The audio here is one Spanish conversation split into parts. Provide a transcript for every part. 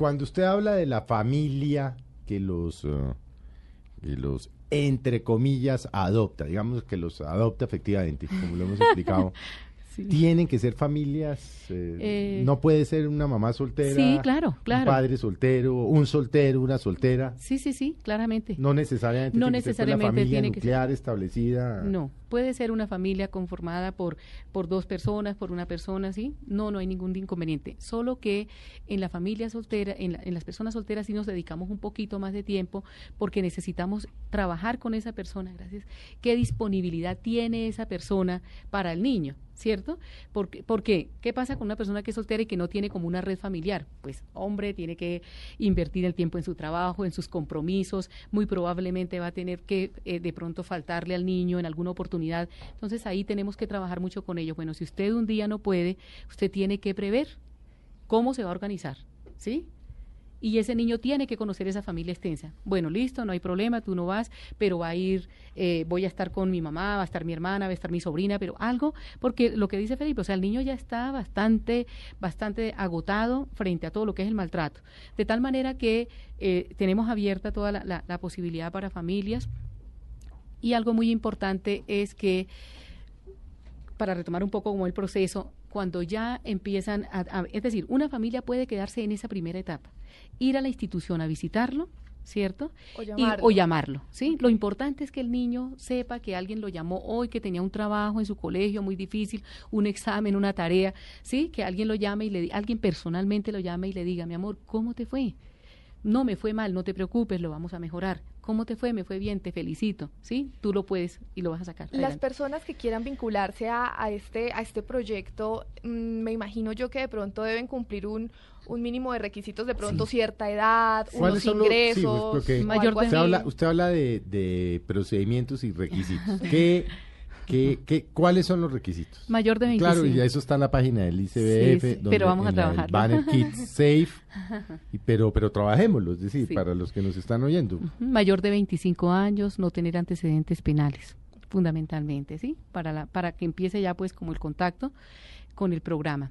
Cuando usted habla de la familia que los, eh, que los entre comillas, adopta, digamos que los adopta efectivamente, como lo hemos explicado. Tienen que ser familias, eh, eh, no puede ser una mamá soltera, sí, claro, claro. un padre soltero, un soltero, una soltera. Sí, sí, sí, claramente. No necesariamente, no necesariamente familia tiene nuclear que establecida. No, puede ser una familia conformada por, por dos personas, por una persona, ¿sí? No, no hay ningún inconveniente. Solo que en la familia soltera, en, en las personas solteras sí nos dedicamos un poquito más de tiempo porque necesitamos trabajar con esa persona, gracias. ¿Qué disponibilidad tiene esa persona para el niño? ¿cierto? Porque, ¿Por qué? ¿Qué pasa con una persona que es soltera y que no tiene como una red familiar? Pues, hombre, tiene que invertir el tiempo en su trabajo, en sus compromisos, muy probablemente va a tener que eh, de pronto faltarle al niño en alguna oportunidad. Entonces, ahí tenemos que trabajar mucho con ellos. Bueno, si usted un día no puede, usted tiene que prever cómo se va a organizar, ¿sí? y ese niño tiene que conocer esa familia extensa. Bueno, listo, no hay problema, tú no vas, pero va a ir, eh, voy a estar con mi mamá, va a estar mi hermana, va a estar mi sobrina, pero algo, porque lo que dice Felipe, o sea, el niño ya está bastante, bastante agotado frente a todo lo que es el maltrato. De tal manera que eh, tenemos abierta toda la, la posibilidad para familias y algo muy importante es que para retomar un poco como el proceso, cuando ya empiezan a, es decir, una familia puede quedarse en esa primera etapa, ir a la institución a visitarlo, ¿cierto? O llamarlo. o llamarlo, ¿sí? Lo importante es que el niño sepa que alguien lo llamó hoy, que tenía un trabajo en su colegio muy difícil, un examen, una tarea, ¿sí? Que alguien lo llame y le alguien personalmente lo llame y le diga, mi amor, ¿cómo te fue? No me fue mal, no te preocupes, lo vamos a mejorar. ¿Cómo te fue? Me fue bien, te felicito. ¿Sí? Tú lo puedes y lo vas a sacar. Las personas que quieran vincularse a, este, a este proyecto, mm, me imagino yo que de pronto deben cumplir un, un mínimo de requisitos, de pronto cierta edad, unos ingresos. mayor usted, habla, usted habla de, de procedimientos y requisitos. ¿Qué ¿Qué, cuáles son los requisitos? Mayor de 25. Claro, y ya eso está en la página del ICBF. pero vamos a trabajar. Banner Kids Safe. y, pero, pero trabajémoslo, es decir, para los que nos están oyendo. Mayor de 25 años, no tener antecedentes penales, fundamentalmente, ¿sí? Para, la, para que empiece ya pues como el contacto con el programa.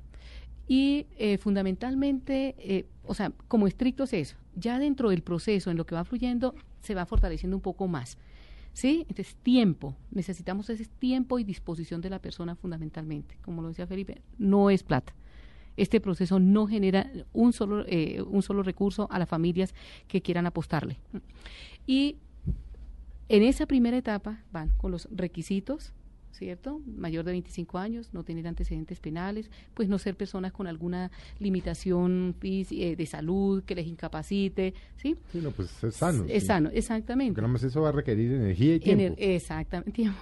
Y eh, fundamentalmente, eh, o sea, como estricto es eso, ya dentro del proceso, en lo que va fluyendo, se va fortaleciendo un poco más. ¿Sí? Entonces, tiempo. Necesitamos ese tiempo y disposición de la persona fundamentalmente. Como lo decía Felipe, no es plata. Este proceso no genera un solo, eh, un solo recurso a las familias que quieran apostarle. Y en esa primera etapa van con los requisitos ¿cierto? Mayor de 25 años, no tener antecedentes penales, pues no ser personas con alguna limitación eh, de salud que les incapacite, ¿sí? Sí, no, pues es sano. Es sano, exactamente. Porque más eso va a requerir energía y tiempo. exactamente, tiempo.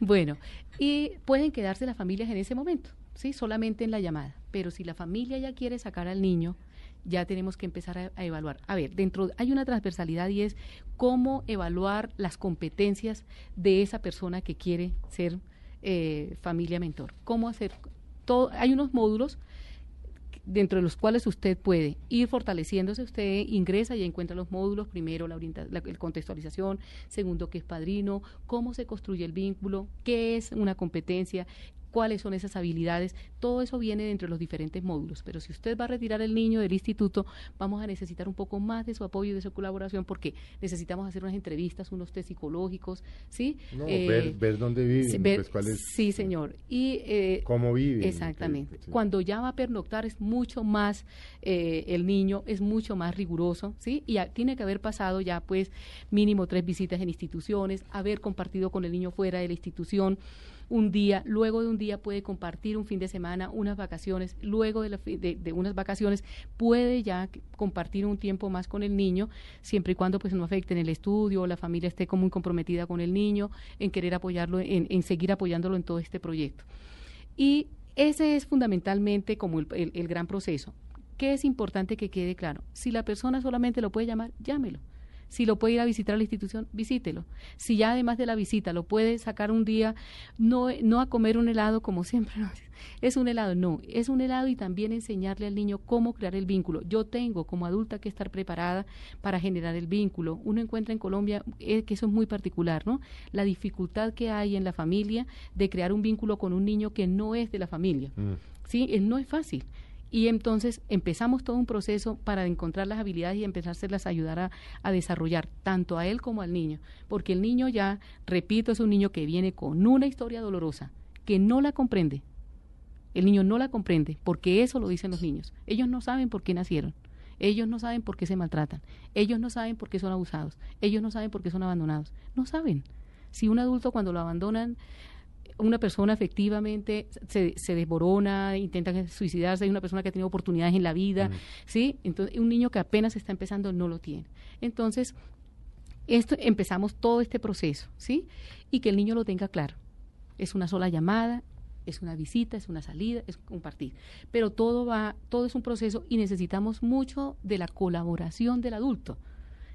bueno, y pueden quedarse las familias en ese momento, ¿sí? Solamente en la llamada. Pero si la familia ya quiere sacar al niño, ya tenemos que empezar a, evaluar. A ver, dentro hay una transversalidad y es cómo evaluar las competencias de esa persona que quiere ser eh, familia mentor. Cómo hacer todo. Hay unos módulos dentro de los cuales usted puede ir fortaleciéndose, usted ingresa y encuentra los módulos, primero la, la, contextualización, segundo qué es padrino, cómo se construye el vínculo, qué es una competencia, cuáles son esas habilidades, todo eso viene dentro de los diferentes módulos, pero si usted va a retirar el niño del instituto, vamos a necesitar un poco más de su apoyo y de su colaboración porque necesitamos hacer unas entrevistas, unos test psicológicos, ¿sí? Eh, ver, dónde viven, pues, cuál es, Sí, señor. Y, eh, ¿Cómo viven? Exactamente. Cuando ya va a pernoctar es mucho más, eh, el niño es mucho más riguroso, ¿sí? Y tiene que haber pasado ya pues mínimo tres visitas en instituciones, haber compartido con el niño fuera de la institución, un día, luego de un día puede compartir un fin de semana, unas vacaciones, luego de, de, unas vacaciones puede ya compartir un tiempo más con el niño, siempre y cuando pues no afecte en el estudio, la familia esté como muy comprometida con el niño, en querer apoyarlo, en, en seguir apoyándolo en todo este proyecto. Y ese es fundamentalmente como el, el gran proceso. ¿Qué es importante que quede claro? Si la persona solamente lo puede llamar, llámelo si lo puede ir a visitar a la institución, visítelo. Si ya además de la visita lo puede sacar un día, no, no a comer un helado como siempre, es un helado, no, es un helado y también enseñarle al niño cómo crear el vínculo. Yo tengo como adulta que estar preparada para generar el vínculo. Uno encuentra en Colombia eh, que eso es muy particular, ¿no? La dificultad que hay en la familia de crear un vínculo con un niño que no es de la familia. Mm. Sí, eh, no es fácil Y entonces empezamos todo un proceso para encontrar las habilidades y empezárselas a ayudar a, a, desarrollar tanto a él como al niño. Porque el niño ya, repito, es un niño que viene con una historia dolorosa, que no la comprende. El niño no la comprende, porque eso lo dicen los niños. Ellos no saben por qué nacieron. Ellos no saben por qué se maltratan. Ellos no saben por qué son abusados. Ellos no saben por qué son abandonados. No saben. Si un adulto cuando lo abandonan una persona efectivamente se, se desborona, intenta suicidarse, hay una persona que ha tenido oportunidades en la vida, ¿sí? Entonces, un niño que apenas está empezando no lo tiene. Entonces, esto empezamos todo este proceso, ¿sí? Y que el niño lo tenga claro. Es una sola llamada, es una visita, es una salida, es compartir. Pero todo va, todo es un proceso y necesitamos mucho de la colaboración del adulto.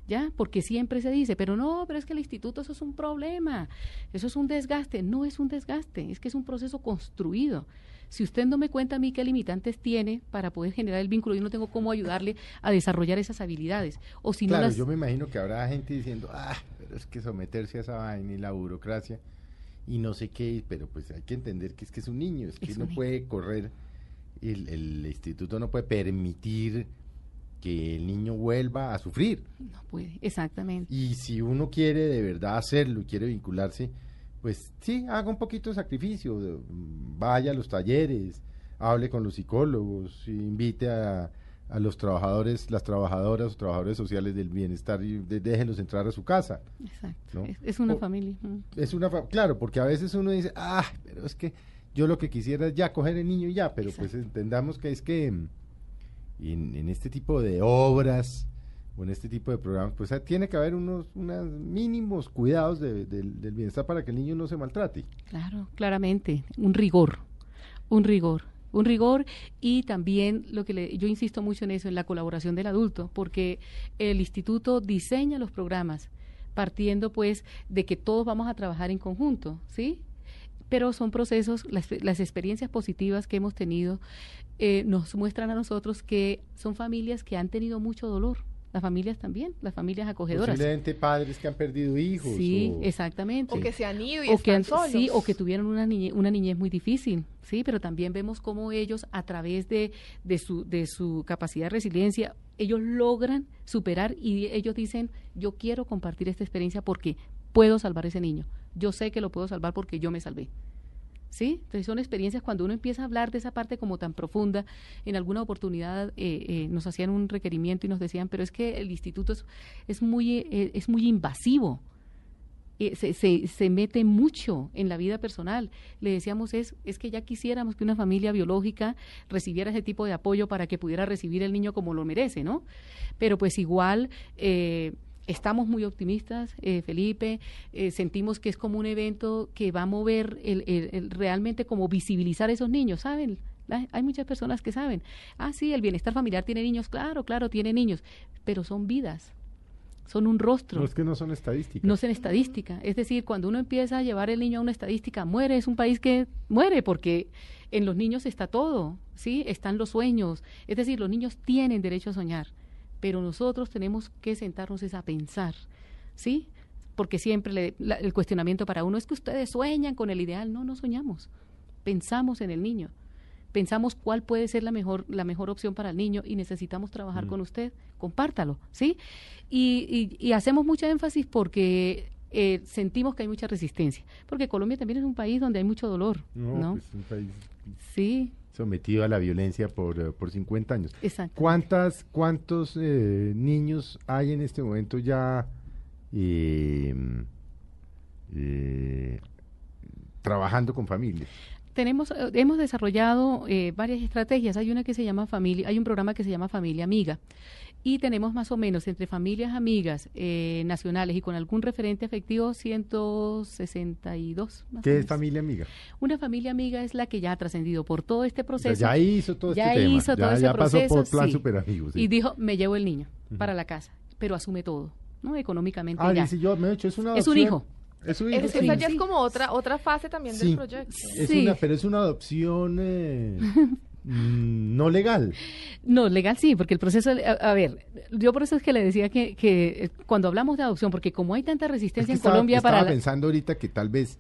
¿Ya? Porque siempre se dice, pero no, pero es que el instituto eso es un problema, eso es un desgaste. No es un desgaste, es que es un proceso construido. Si usted no me cuenta a mí qué limitantes tiene para poder generar el vínculo, yo no tengo cómo ayudarle a desarrollar esas habilidades. O si claro, no yo me imagino que habrá gente diciendo, ah, pero es que someterse a esa vaina y la burocracia y no sé qué, pero pues hay que entender que es que es un niño, es que no puede correr, el, el instituto no puede permitir que el niño vuelva a sufrir. No puede, exactamente. Y si uno quiere de verdad hacerlo y quiere vincularse, pues sí, haga un poquito de sacrificio, vaya a los talleres, hable con los psicólogos, invite a, a los trabajadores, las trabajadoras o trabajadores sociales del bienestar y déjenlos entrar a su casa. Exacto. Es, una familia. Es una claro, porque a veces uno dice, ah, pero es que yo lo que quisiera es ya coger el niño y ya, pero pues entendamos que es que en, este tipo de obras o en este tipo de programas, pues tiene que haber unos, unos mínimos cuidados del bienestar para que el niño no se maltrate. Claro, claramente, un rigor, un rigor un rigor y también lo que le, yo insisto mucho en eso, en la colaboración del adulto, porque el instituto diseña los programas partiendo pues de que todos vamos a trabajar en conjunto, ¿sí? pero son procesos, las experiencias positivas que hemos tenido eh, nos muestran a nosotros que son familias que han tenido mucho dolor. Las familias también, las familias acogedoras. Posiblemente padres que han perdido hijos. Sí, exactamente. O que se han ido y o que Sí, o que tuvieron una niñez, una niñez muy difícil, sí, pero también vemos cómo ellos, a través de, de, su, de su capacidad de resiliencia, ellos logran superar y ellos dicen, yo quiero compartir esta experiencia porque puedo salvar a ese niño. Yo sé que lo puedo salvar porque yo me salvé. ¿Sí? Entonces son experiencias cuando uno empieza a hablar de esa parte como tan profunda. En alguna oportunidad eh, eh, nos hacían un requerimiento y nos decían, pero es que el instituto es, es muy, eh, es muy invasivo. Se, se, se, mete mucho en la vida personal. Le decíamos, es, es que ya quisiéramos que una familia biológica recibiera ese tipo de apoyo para que pudiera recibir el niño como lo merece, ¿no? Pero pues igual Estamos muy optimistas, eh, Felipe. Eh, sentimos que es como un evento que va a mover el, realmente como visibilizar a esos niños, ¿saben? Hay muchas personas que saben, ah, sí, el bienestar familiar tiene niños, claro, claro, tiene niños, pero son vidas, son un rostro. No es que no son estadísticas. No son estadística. Es decir, cuando uno empieza a llevar el niño a una estadística, muere, es un país que muere porque en los niños está todo, ¿sí? Están los sueños. Es decir, los niños tienen derecho a soñar pero nosotros tenemos que sentarnos a pensar, ¿sí? Porque siempre el cuestionamiento para uno es que ustedes sueñan con el ideal, no, no soñamos, pensamos en el niño, pensamos cuál puede ser la mejor, la mejor opción para el niño y necesitamos trabajar mm. con usted, compártalo, ¿sí? Y, hacemos mucha énfasis porque eh, sentimos que hay mucha resistencia, porque Colombia también es un país donde hay mucho dolor, ¿no? Es un país sí, sometido a la violencia por, eh, por 50 años. ¿Cuántas, ¿Cuántos eh, niños hay en este momento ya em, eh, trabajando con familias? Tenemos, hemos desarrollado varias estrategias. Hay una que se llama familia, hay un programa que se llama Familia Amiga y tenemos más o menos entre familias amigas eh, nacionales y con algún referente afectivo 162. ¿Qué es familia amiga? Una familia amiga es la que ya ha trascendido por todo este proceso. Ya, hizo todo ya este hizo tema. Todo ya, pasó por plan super amigos. Y dijo, me llevo el niño para la casa, pero asume todo, ¿no? Económicamente ah, ya. Dice yo, me he hecho, es una Es un hijo. Es un hijo. esa ya es como otra otra fase también del proyecto. Es una, pero es una adopción eh, no legal. No, legal sí, porque el proceso, a, ver, yo por eso es que le decía que, que eh, cuando hablamos de adopción, porque como hay tanta resistencia en Colombia para... Estaba pensando ahorita que tal vez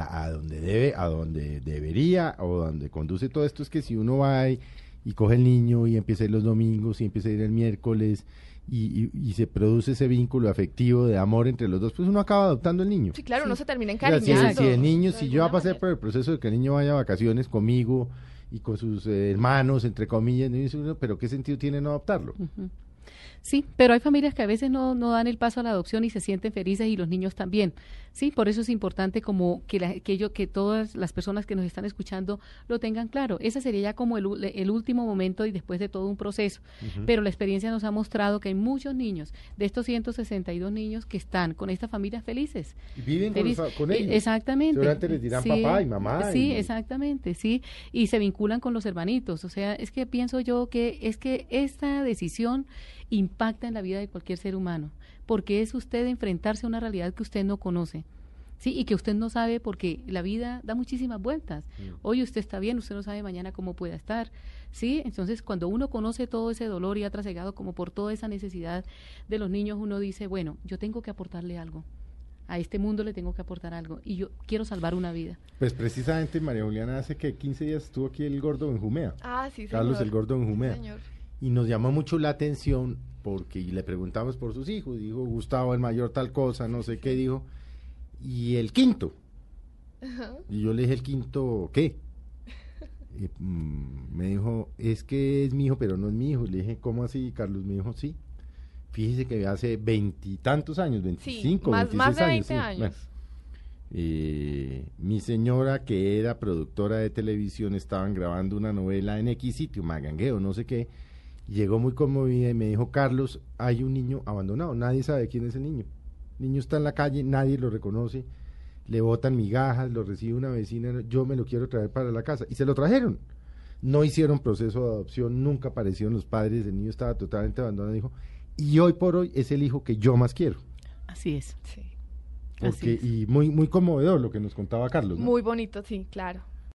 a, donde debe, a donde debería o donde conduce todo esto es que si uno va y, y coge el niño y empieza a ir los domingos y empieza a ir el miércoles y, y, se produce ese vínculo afectivo de amor entre los dos, pues uno acaba adoptando el niño. Sí, claro, uno se termina encariñando. si, el niño, si yo pasé por el proceso de que el niño vaya a vacaciones conmigo y con sus eh, hermanos, entre comillas, pero ¿qué sentido tiene no adoptarlo? Sí, pero hay familias que a veces no, no dan el paso a la adopción y se sienten felices y los niños también. Sí, por eso es importante como que, la, que, yo, que todas las personas que nos están escuchando lo tengan claro. Ese sería ya como el, el último momento y después de todo un proceso. Pero la experiencia nos ha mostrado que hay muchos niños, de estos 162 niños que están con estas familias felices. Y viven con, ellos. Exactamente. Seguramente les dirán papá y mamá. Sí, exactamente, sí. Y se vinculan con los hermanitos. O sea, es que pienso yo que es que esta decisión impacta en la vida de cualquier ser humano, porque es usted enfrentarse a una realidad que usted no conoce. Sí, y que usted no sabe porque la vida da muchísimas vueltas. Mm. Hoy usted está bien, usted no sabe mañana cómo pueda estar. Sí, entonces cuando uno conoce todo ese dolor y ha trasegado como por toda esa necesidad de los niños, uno dice, bueno, yo tengo que aportarle algo. A este mundo le tengo que aportar algo y yo quiero salvar una vida. Pues precisamente María Juliana hace que 15 días estuvo aquí el gordo en Jumea. Ah, sí, Carlos el gordo en Jumea. señor y nos llamó mucho la atención porque le preguntamos por sus hijos, dijo Gustavo el mayor tal cosa, no sé qué, dijo, y el quinto. Y yo le dije el quinto, ¿qué? Mm, me dijo, es que es mi hijo, pero no es mi hijo. Le dije, ¿cómo así? Carlos me dijo, sí. Fíjese que hace veintitantos años, veinticinco, más, más de años. años. Eh, mi señora, que era productora de televisión, estaban grabando una novela en X sitio, Magangueo, no sé qué Llegó muy conmovida y me dijo, Carlos, hay un niño abandonado, nadie sabe quién es el niño. El niño está en la calle, nadie lo reconoce, le botan migajas, lo recibe una vecina, yo me lo quiero traer para la casa. Y se lo trajeron. No hicieron proceso de adopción, nunca aparecieron los padres, el niño estaba totalmente abandonado, dijo, y hoy por hoy es el hijo que yo más quiero. Así es. Sí. y muy, muy conmovedor lo que nos contaba Carlos. Muy bonito, sí, claro.